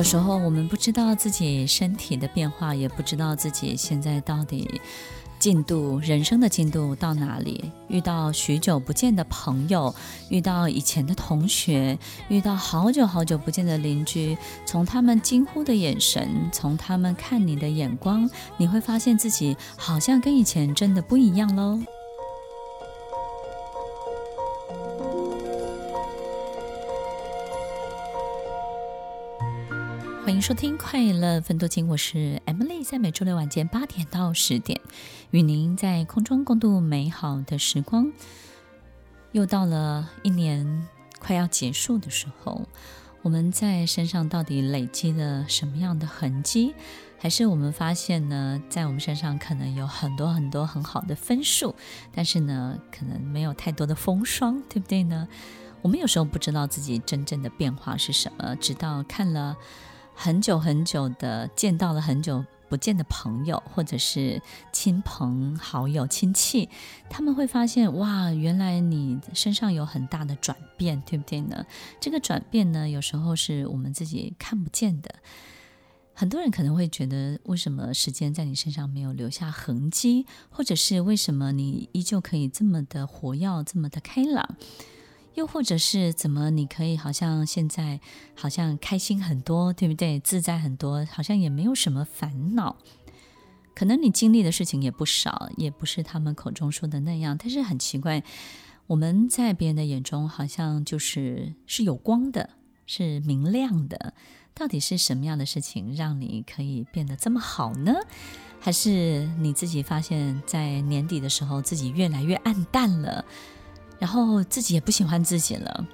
有时候我们不知道自己身体的变化，也不知道自己现在到底进度、人生的进度到哪里。遇到许久不见的朋友，遇到以前的同学，遇到好久好久不见的邻居，从他们惊呼的眼神，从他们看你的眼光，你会发现自己好像跟以前真的不一样喽。欢迎收听快乐分多情，我是 Emily，在每周六晚间八点到十点，与您在空中共度美好的时光。又到了一年快要结束的时候，我们在身上到底累积了什么样的痕迹？还是我们发现呢，在我们身上可能有很多很多很好的分数，但是呢，可能没有太多的风霜，对不对呢？我们有时候不知道自己真正的变化是什么，直到看了。很久很久的见到了很久不见的朋友，或者是亲朋好友、亲戚，他们会发现哇，原来你身上有很大的转变，对不对呢？这个转变呢，有时候是我们自己看不见的。很多人可能会觉得，为什么时间在你身上没有留下痕迹，或者是为什么你依旧可以这么的活跃，这么的开朗？又或者是怎么？你可以好像现在好像开心很多，对不对？自在很多，好像也没有什么烦恼。可能你经历的事情也不少，也不是他们口中说的那样。但是很奇怪，我们在别人的眼中好像就是是有光的，是明亮的。到底是什么样的事情让你可以变得这么好呢？还是你自己发现，在年底的时候自己越来越暗淡了？然后自己也不喜欢自己了，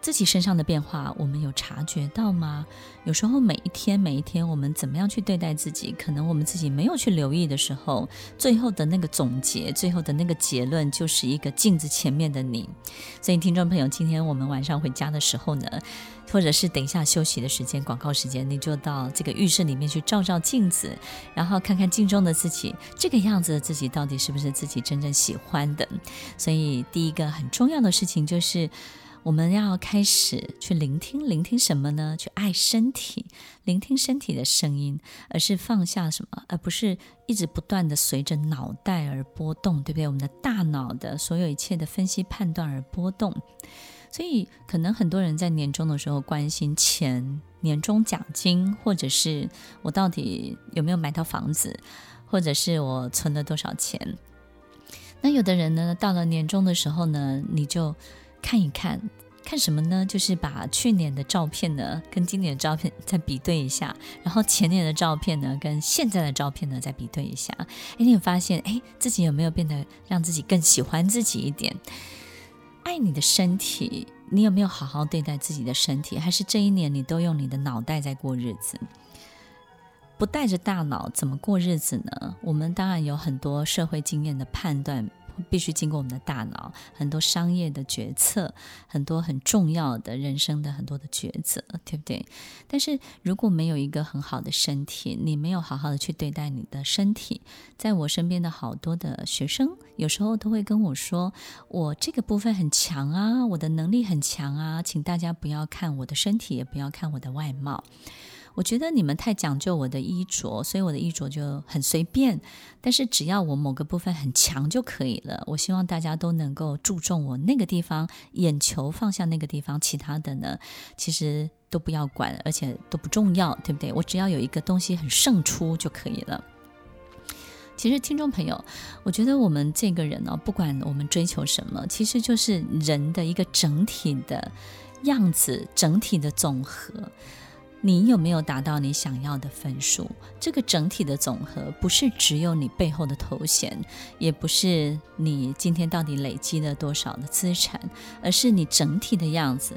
自己身上的变化，我们有察觉到吗？有时候每一天每一天，我们怎么样去对待自己，可能我们自己没有去留意的时候，最后的那个总结，最后的那个结论，就是一个镜子前面的你。所以，听众朋友，今天我们晚上回家的时候呢，或者是等一下休息的时间、广告时间，你就到这个浴室里面去照照镜子，然后看看镜中的自己，这个样子的自己到底是不是自己真正喜欢的？所以，第一个很重要的事情就是。我们要开始去聆听，聆听什么呢？去爱身体，聆听身体的声音，而是放下什么，而不是一直不断的随着脑袋而波动，对不对？我们的大脑的所有一切的分析判断而波动。所以，可能很多人在年终的时候关心钱、年终奖金，或者是我到底有没有买到房子，或者是我存了多少钱。那有的人呢，到了年终的时候呢，你就。看一看，看什么呢？就是把去年的照片呢，跟今年的照片再比对一下，然后前年的照片呢，跟现在的照片呢，再比对一下。哎，你有发现，哎，自己有没有变得让自己更喜欢自己一点？爱你的身体，你有没有好好对待自己的身体？还是这一年你都用你的脑袋在过日子？不带着大脑怎么过日子呢？我们当然有很多社会经验的判断。必须经过我们的大脑，很多商业的决策，很多很重要的人生的很多的抉择，对不对？但是如果没有一个很好的身体，你没有好好的去对待你的身体，在我身边的好多的学生，有时候都会跟我说，我这个部分很强啊，我的能力很强啊，请大家不要看我的身体，也不要看我的外貌。我觉得你们太讲究我的衣着，所以我的衣着就很随便。但是只要我某个部分很强就可以了。我希望大家都能够注重我那个地方，眼球放下那个地方，其他的呢，其实都不要管，而且都不重要，对不对？我只要有一个东西很胜出就可以了。其实，听众朋友，我觉得我们这个人呢，不管我们追求什么，其实就是人的一个整体的样子，整体的总和。你有没有达到你想要的分数？这个整体的总和不是只有你背后的头衔，也不是你今天到底累积了多少的资产，而是你整体的样子。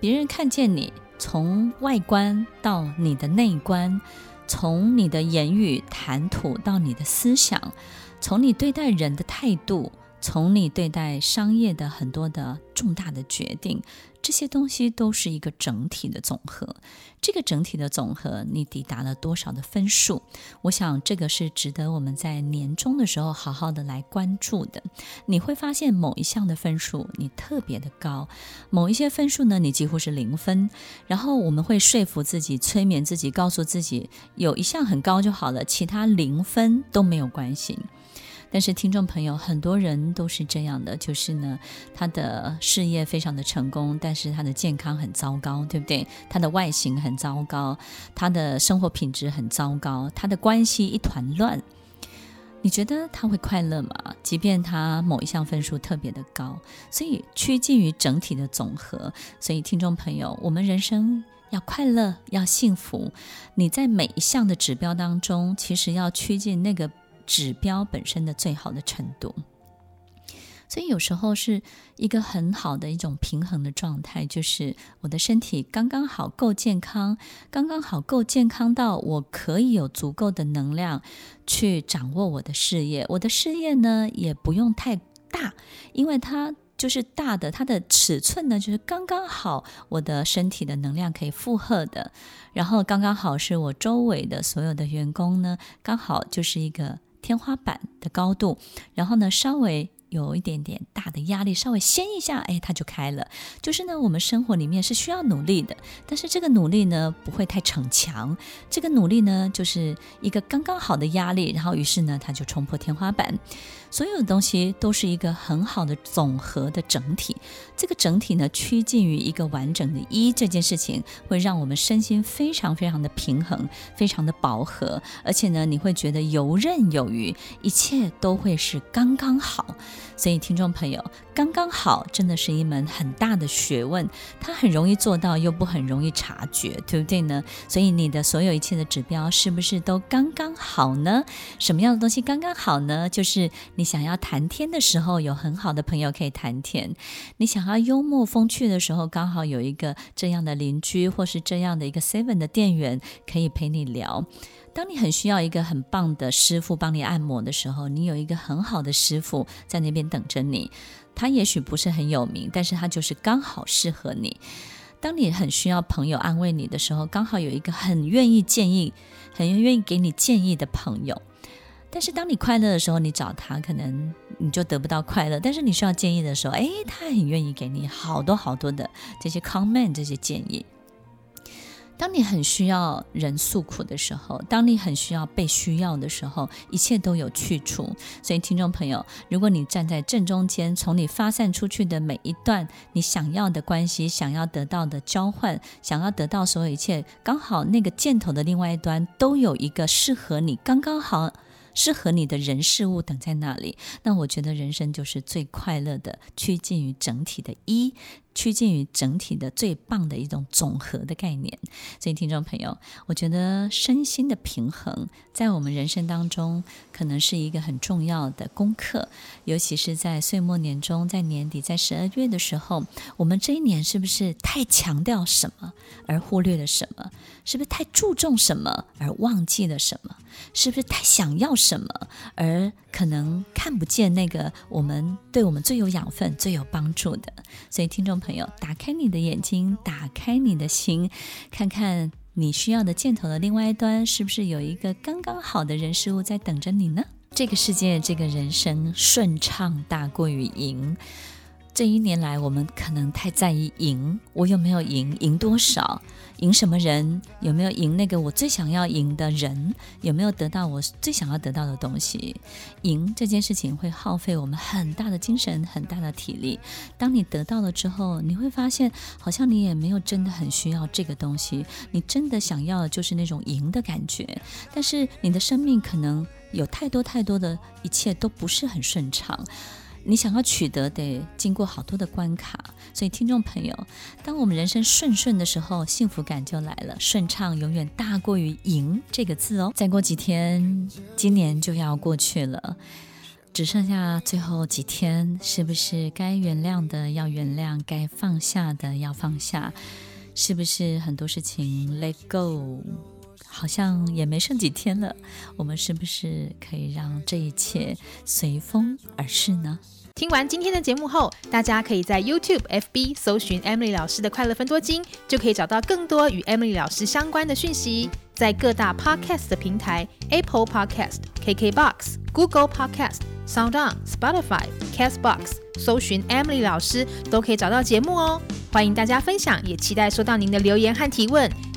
别人看见你从外观到你的内观，从你的言语谈吐到你的思想，从你对待人的态度。从你对待商业的很多的重大的决定，这些东西都是一个整体的总和。这个整体的总和，你抵达了多少的分数？我想这个是值得我们在年终的时候好好的来关注的。你会发现某一项的分数你特别的高，某一些分数呢，你几乎是零分。然后我们会说服自己、催眠自己，告诉自己有一项很高就好了，其他零分都没有关系。但是听众朋友，很多人都是这样的，就是呢，他的事业非常的成功，但是他的健康很糟糕，对不对？他的外形很糟糕，他的生活品质很糟糕，他的关系一团乱。你觉得他会快乐吗？即便他某一项分数特别的高，所以趋近于整体的总和。所以听众朋友，我们人生要快乐，要幸福，你在每一项的指标当中，其实要趋近那个。指标本身的最好的程度，所以有时候是一个很好的一种平衡的状态，就是我的身体刚刚好够健康，刚刚好够健康到我可以有足够的能量去掌握我的事业。我的事业呢，也不用太大，因为它就是大的，它的尺寸呢，就是刚刚好，我的身体的能量可以负荷的，然后刚刚好是我周围的所有的员工呢，刚好就是一个。天花板的高度，然后呢，稍微有一点点大的压力，稍微掀一下，哎，它就开了。就是呢，我们生活里面是需要努力的，但是这个努力呢，不会太逞强。这个努力呢，就是一个刚刚好的压力，然后于是呢，它就冲破天花板。所有的东西都是一个很好的总和的整体，这个整体呢，趋近于一个完整的一，这件事情会让我们身心非常非常的平衡，非常的饱和，而且呢，你会觉得游刃有余，一切都会是刚刚好。所以，听众朋友，刚刚好真的是一门很大的学问，它很容易做到，又不很容易察觉，对不对呢？所以，你的所有一切的指标是不是都刚刚好呢？什么样的东西刚刚好呢？就是。你想要谈天的时候，有很好的朋友可以谈天；你想要幽默风趣的时候，刚好有一个这样的邻居，或是这样的一个 Seven 的店员可以陪你聊。当你很需要一个很棒的师傅帮你按摩的时候，你有一个很好的师傅在那边等着你。他也许不是很有名，但是他就是刚好适合你。当你很需要朋友安慰你的时候，刚好有一个很愿意建议、很愿意给你建议的朋友。但是当你快乐的时候，你找他可能你就得不到快乐。但是你需要建议的时候，诶，他很愿意给你好多好多的这些 comment 这些建议。当你很需要人诉苦的时候，当你很需要被需要的时候，一切都有去处。所以，听众朋友，如果你站在正中间，从你发散出去的每一段你想要的关系，想要得到的交换，想要得到所有一切，刚好那个箭头的另外一端都有一个适合你，刚刚好。适合你的人事物等在那里，那我觉得人生就是最快乐的，趋近于整体的一。趋近于整体的最棒的一种总和的概念，所以听众朋友，我觉得身心的平衡在我们人生当中可能是一个很重要的功课，尤其是在岁末年终、在年底、在十二月的时候，我们这一年是不是太强调什么而忽略了什么？是不是太注重什么而忘记了什么？是不是太想要什么而可能看不见那个我们对我们最有养分、最有帮助的？所以听众朋友。朋友，打开你的眼睛，打开你的心，看看你需要的箭头的另外一端，是不是有一个刚刚好的人事物在等着你呢？这个世界，这个人生顺畅大过于赢。这一年来，我们可能太在意赢，我有没有赢，赢多少，赢什么人，有没有赢那个我最想要赢的人，有没有得到我最想要得到的东西？赢这件事情会耗费我们很大的精神，很大的体力。当你得到了之后，你会发现，好像你也没有真的很需要这个东西，你真的想要的就是那种赢的感觉。但是你的生命可能有太多太多的一切都不是很顺畅。你想要取得得经过好多的关卡，所以听众朋友，当我们人生顺顺的时候，幸福感就来了。顺畅永远大过于赢这个字哦。再过几天，今年就要过去了，只剩下最后几天，是不是该原谅的要原谅，该放下的要放下？是不是很多事情 let go 好像也没剩几天了，我们是不是可以让这一切随风而逝呢？听完今天的节目后，大家可以在 YouTube、FB 搜寻 Emily 老师的快乐分多金，就可以找到更多与 Emily 老师相关的讯息。在各大 Podcast 的平台，Apple Podcast、KKBox、Google Podcast、SoundOn、Spotify、Castbox，搜寻 Emily 老师都可以找到节目哦。欢迎大家分享，也期待收到您的留言和提问。